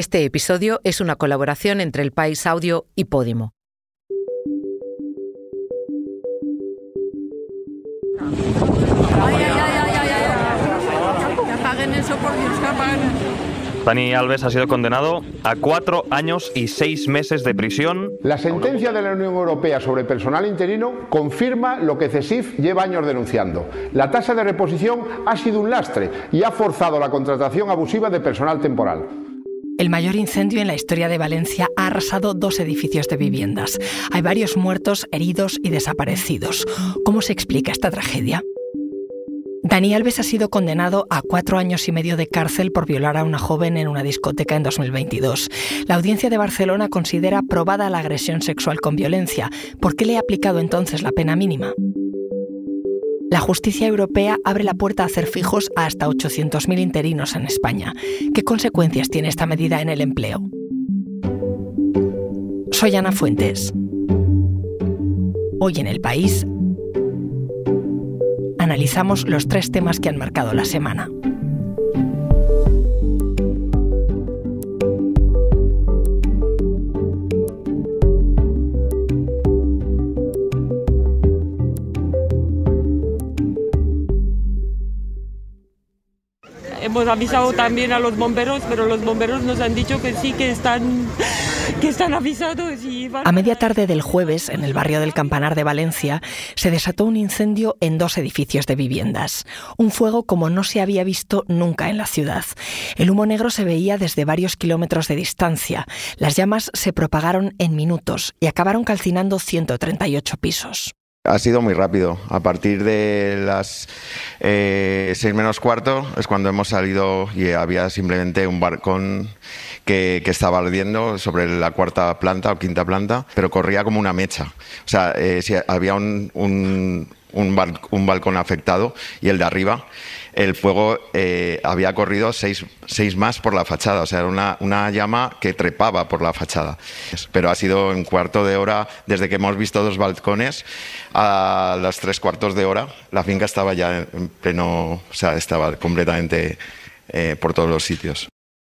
Este episodio es una colaboración entre El País Audio y Podimo. Dani Alves ha sido condenado a cuatro años y seis meses de prisión. La sentencia de la Unión Europea sobre personal interino confirma lo que CESIF lleva años denunciando. La tasa de reposición ha sido un lastre y ha forzado la contratación abusiva de personal temporal. El mayor incendio en la historia de Valencia ha arrasado dos edificios de viviendas. Hay varios muertos, heridos y desaparecidos. ¿Cómo se explica esta tragedia? Dani Alves ha sido condenado a cuatro años y medio de cárcel por violar a una joven en una discoteca en 2022. La audiencia de Barcelona considera probada la agresión sexual con violencia. ¿Por qué le ha aplicado entonces la pena mínima? La justicia europea abre la puerta a hacer fijos a hasta 800.000 interinos en España. ¿Qué consecuencias tiene esta medida en el empleo? Soy Ana Fuentes. Hoy en el país analizamos los tres temas que han marcado la semana. Hemos avisado también a los bomberos, pero los bomberos nos han dicho que sí, que están, que están avisados. Y van... A media tarde del jueves, en el barrio del Campanar de Valencia, se desató un incendio en dos edificios de viviendas. Un fuego como no se había visto nunca en la ciudad. El humo negro se veía desde varios kilómetros de distancia. Las llamas se propagaron en minutos y acabaron calcinando 138 pisos. Ha sido muy rápido. A partir de las eh, seis menos cuarto es cuando hemos salido y había simplemente un barcón que, estaba ardiendo sobre la cuarta planta o quinta planta, pero corría como una mecha. O sea, eh, había un, un, balcón afectado y el de arriba el fuego eh, había corrido seis, seis, más por la fachada, o sea, era una, una, llama que trepaba por la fachada. Pero ha sido un cuarto de hora, desde que hemos visto dos balcones, a las tres cuartos de hora, la finca estaba ya en pleno, o sea, estaba completamente eh, por todos los sitios.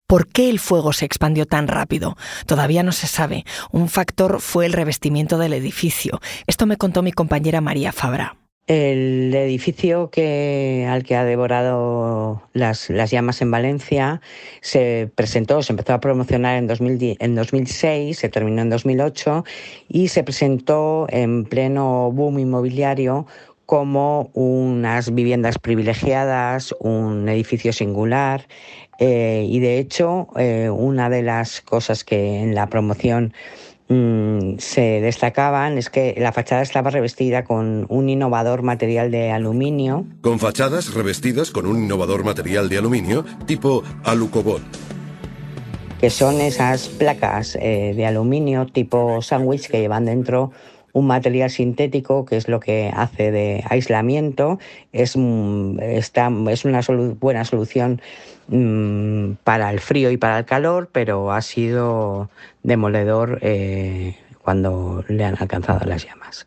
¿Por qué el fuego se expandió tan rápido? Todavía no se sabe. Un factor fue el revestimiento del edificio. Esto me contó mi compañera María Fabra. El edificio que, al que ha devorado las, llamas en Valencia se presentó, se empezó a promocionar en, 2010, en 2006, se terminó en 2008 y se presentó en pleno boom inmobiliario como unas viviendas privilegiadas, un edificio singular eh, y de hecho eh, una de las cosas que en la promoción mmm, se destacaban es que la fachada estaba revestida con un innovador material de aluminio. Con fachadas revestidas con un innovador material de aluminio tipo alucobol. Que son esas placas eh, de aluminio tipo sándwich que llevan dentro un material sintético que es lo que hace de aislamiento. Es, está, es una solu buena solución mmm, para el frío y para el calor, pero ha sido demoledor eh, cuando le han alcanzado las llamas.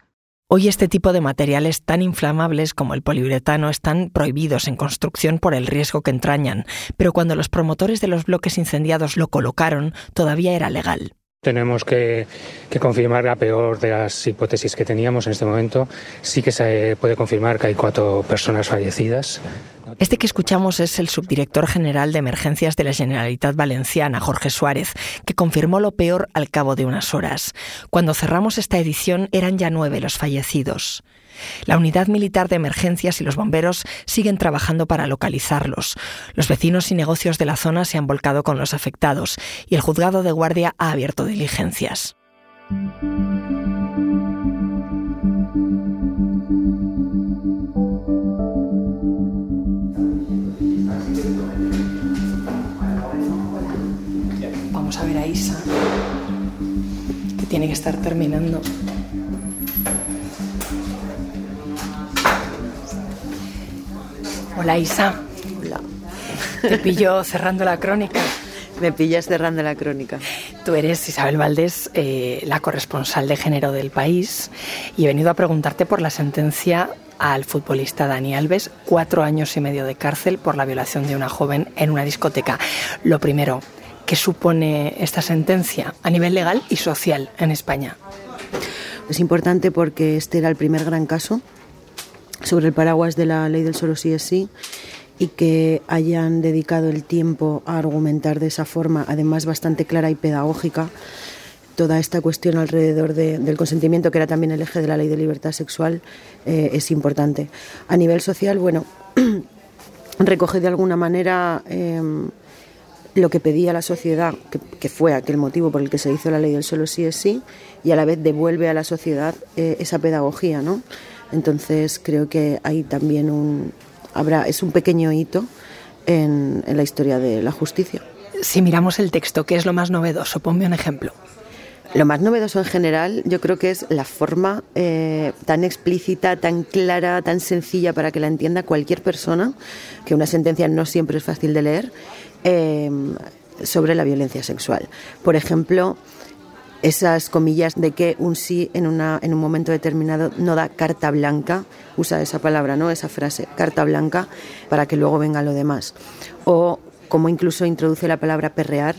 Hoy este tipo de materiales tan inflamables como el poliuretano están prohibidos en construcción por el riesgo que entrañan, pero cuando los promotores de los bloques incendiados lo colocaron todavía era legal. Tenemos que, que, confirmar la peor de las hipótesis que teníamos en este momento. Sí que se puede confirmar que hay cuatro personas fallecidas. Este que escuchamos es el subdirector general de emergencias de la Generalitat Valenciana, Jorge Suárez, que confirmó lo peor al cabo de unas horas. Cuando cerramos esta edición eran ya nueve los fallecidos. La unidad militar de emergencias y los bomberos siguen trabajando para localizarlos. Los vecinos y negocios de la zona se han volcado con los afectados y el juzgado de guardia ha abierto diligencias. Vamos a ver a Isa, que tiene que estar terminando. Hola Isa. Hola. Te pillo cerrando la crónica. Me pillas cerrando la crónica. Tú eres Isabel Valdés, eh, la corresponsal de género del país, y he venido a preguntarte por la sentencia al futbolista Dani Alves, cuatro años y medio de cárcel por la violación de una joven en una discoteca. Lo primero, ¿Qué supone esta sentencia a nivel legal y social en España? Es importante porque este era el primer gran caso sobre el paraguas de la ley del solo sí es sí y que hayan dedicado el tiempo a argumentar de esa forma, además bastante clara y pedagógica, toda esta cuestión alrededor del consentimiento, que era también el eje de la ley de libertad sexual, eh, es importante. A nivel social, bueno, recoge de alguna manera em, lo que pedía la sociedad, que, fue aquel motivo por el que se hizo la ley del solo sí es sí, y a la vez devuelve a la sociedad eh, esa pedagogía, ¿no? Entonces creo que hay también un, habrá, es un pequeño hito en, la historia de la justicia. Si miramos el texto, ¿qué es lo más novedoso? Ponme un ejemplo. Lo más novedoso en general yo creo que es la forma eh, tan explícita, tan clara, tan sencilla para que la entienda cualquier persona, que una sentencia no siempre es fácil de leer, eh, sobre la violencia sexual. Por ejemplo, esas comillas de que un sí en, una, en un momento determinado no da carta blanca, usa esa palabra, ¿no? esa frase, carta blanca, para que luego venga lo demás. O como incluso introduce la palabra perrear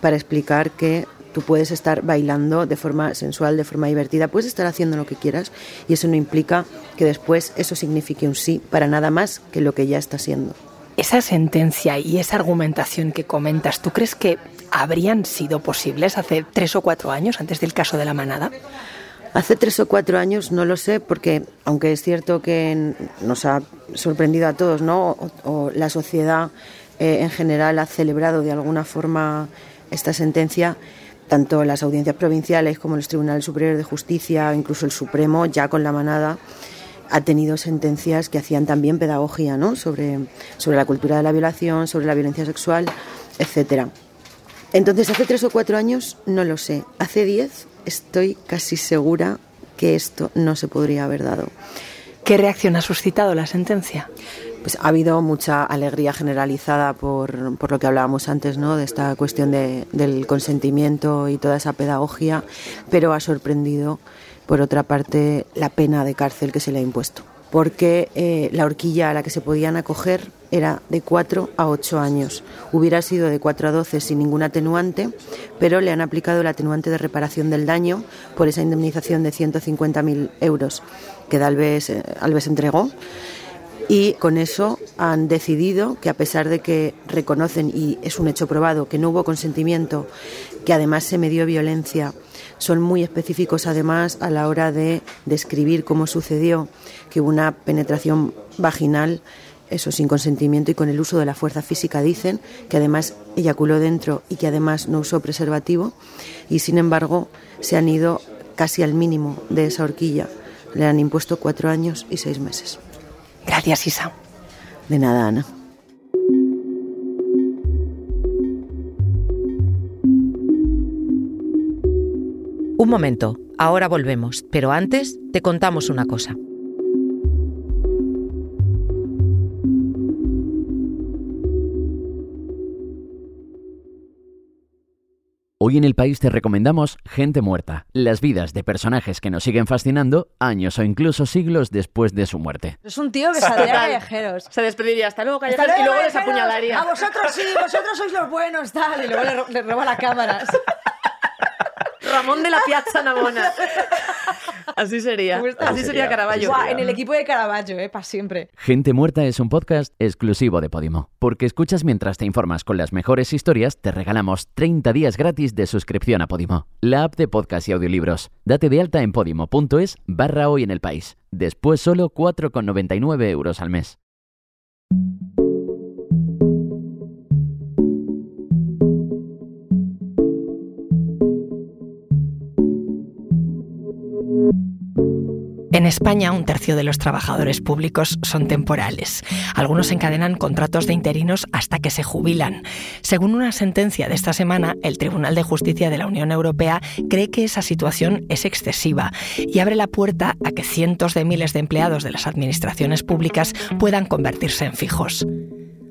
para explicar que tú puedes estar bailando de forma sensual, de forma divertida, puedes estar haciendo lo que quieras y eso no implica que después eso signifique un sí para nada más que lo que ya está siendo. Esa sentencia y esa argumentación que comentas, ¿tú crees que habrían sido posibles hace tres o cuatro años, antes del caso de la manada? Hace tres o cuatro años no lo sé, porque aunque es cierto que nos ha sorprendido a todos, ¿no? O, la sociedad eh, en general ha celebrado de alguna forma esta sentencia, tanto las audiencias provinciales como los tribunales superiores de justicia, incluso el Supremo, ya con la manada, ha tenido sentencias que hacían también pedagogía ¿no? sobre, sobre la cultura de la violación, sobre la violencia sexual, etcétera. Entonces, hace tres o cuatro años no lo sé. Hace diez estoy casi segura que esto no se podría haber dado. ¿Qué reacción ha suscitado la sentencia? Pues ha habido mucha alegría generalizada por, por lo que hablábamos antes, ¿no? De esta cuestión de, del consentimiento y toda esa pedagogía, pero ha sorprendido, por otra parte, la pena de cárcel que se le ha impuesto porque eh, la horquilla a la que se podían acoger era de 4 a 8 años. Hubiera sido de 4 a 12 sin ningún atenuante, pero le han aplicado el atenuante de reparación del daño por esa indemnización de 150.000 euros que Alves, eh, Alves entregó. Y con eso han decidido que a pesar de que reconocen, y es un hecho probado, que no hubo consentimiento, que además se medió violencia, son muy específicos además a la hora de describir cómo sucedió que hubo una penetración vaginal, eso sin consentimiento y con el uso de la fuerza física dicen, que además eyaculó dentro y que además no usó preservativo y sin embargo se han ido casi al mínimo de esa horquilla. Le han impuesto cuatro años y seis meses. Gracias, Isa. De nada, Ana. Un momento, ahora volvemos, pero antes te contamos una cosa. Hoy en el país te recomendamos Gente Muerta, las vidas de personajes que nos siguen fascinando años o incluso siglos después de su muerte. Es un tío que saldría a callejeros. Se despediría, hasta luego callejeros, y luego les apuñalaría. A vosotros sí, vosotros sois los buenos, tal, y luego le, le roba la cámara. Ramón de la Piazza Navona. Así sería. Así sería Caravaggio. en el equipo de Caravaggio, eh, para siempre. Gente Muerta es un podcast exclusivo de Podimo. Porque escuchas mientras te informas con las mejores historias, te regalamos 30 días gratis de suscripción a Podimo, la app de podcast y audiolibros. Date de alta en podimo.es barra hoy en el país. Después solo 4,99 euros al mes. En España, un tercio de los trabajadores públicos son temporales. Algunos encadenan contratos de interinos hasta que se jubilan. Según una sentencia de esta semana, el Tribunal de Justicia de la Unión Europea cree que esa situación es excesiva y abre la puerta a que cientos de miles de empleados de las administraciones públicas puedan convertirse en fijos.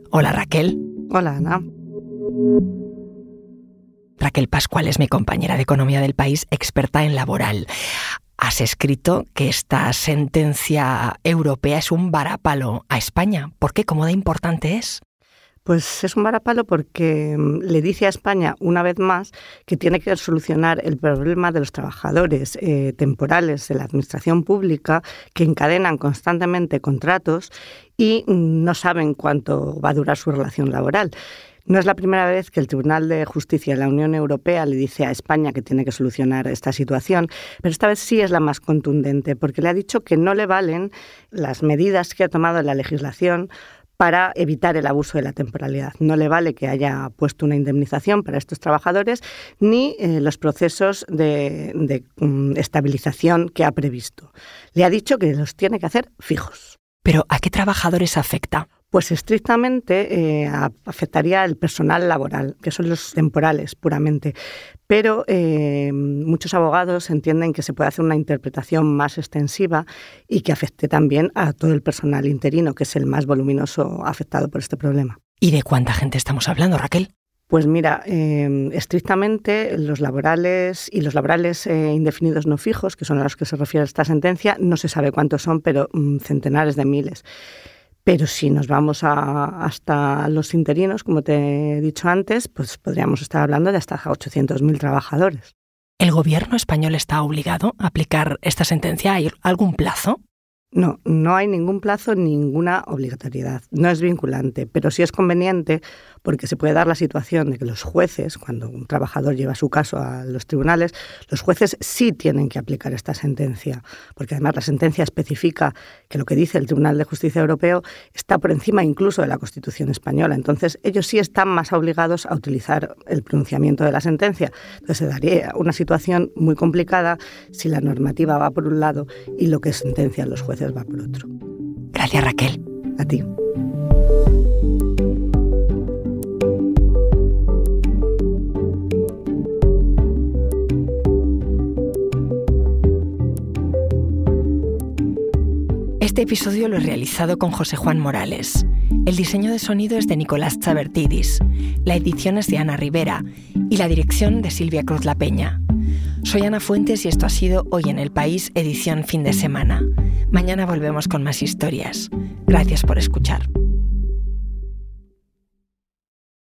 Hola Raquel. Hola Ana. Raquel Pascual es mi compañera de Economía del País, experta en laboral has escrito que esta sentencia europea es un varapalo a España. ¿Por qué? ¿Cómo de importante es? Pues es un varapalo porque mm, le dice a España una vez más que tiene que solucionar el problema de los trabajadores eh, temporales de la administración pública que encadenan constantemente contratos y mm, no saben cuánto va a durar su relación laboral. No es la primera vez que el Tribunal de Justicia de la Unión Europea le dice a España que tiene que solucionar esta situación, pero esta vez sí es la más contundente, porque le ha dicho que no le valen las medidas que ha tomado la legislación para evitar el abuso de la temporalidad. No le vale que haya puesto una indemnización para estos trabajadores ni eh, los procesos de, mm, estabilización que ha previsto. Le ha dicho que los tiene que hacer fijos. Pero ¿a qué trabajadores afecta? Pues estrictamente eh, afectaría al personal laboral, que son los temporales puramente. Pero eh, muchos abogados entienden que se puede hacer una interpretación más extensiva y que afecte también a todo el personal interino, que es el más voluminoso afectado por este problema. ¿Y de cuánta gente estamos hablando, Raquel? Pues mira, eh, estrictamente los laborales y los laborales indefinidos no fijos, que son a los que se refiere esta sentencia, no se sabe cuántos son, pero mm, centenares de miles. Pero si nos vamos hasta los interinos, como te he dicho antes, pues podríamos estar hablando de hasta 800.000 trabajadores. ¿El gobierno español está obligado a aplicar esta sentencia? ¿Hay algún plazo? No, no hay ningún plazo, ninguna obligatoriedad. No es vinculante, pero sí es conveniente porque se puede dar la situación de que los jueces, cuando un trabajador lleva su caso a los tribunales, los jueces sí tienen que aplicar esta sentencia, porque además la sentencia especifica que lo que dice el Tribunal de Justicia Europeo está por encima incluso de la Constitución española. Entonces, ellos sí están más obligados a utilizar el pronunciamiento de la sentencia. Entonces, se daría una situación muy complicada si la normativa va por un lado y lo que sentencian los jueces va por otro. Gracias, Raquel. A ti. Este episodio lo he realizado con José Juan Morales. El diseño de sonido es de Nicolás Chabertidis, la edición es de Ana Rivera y la dirección de Silvia Cruz La Peña. Soy Ana Fuentes y esto ha sido Hoy en el País, edición fin de semana. Mañana volvemos con más historias. Gracias por escuchar.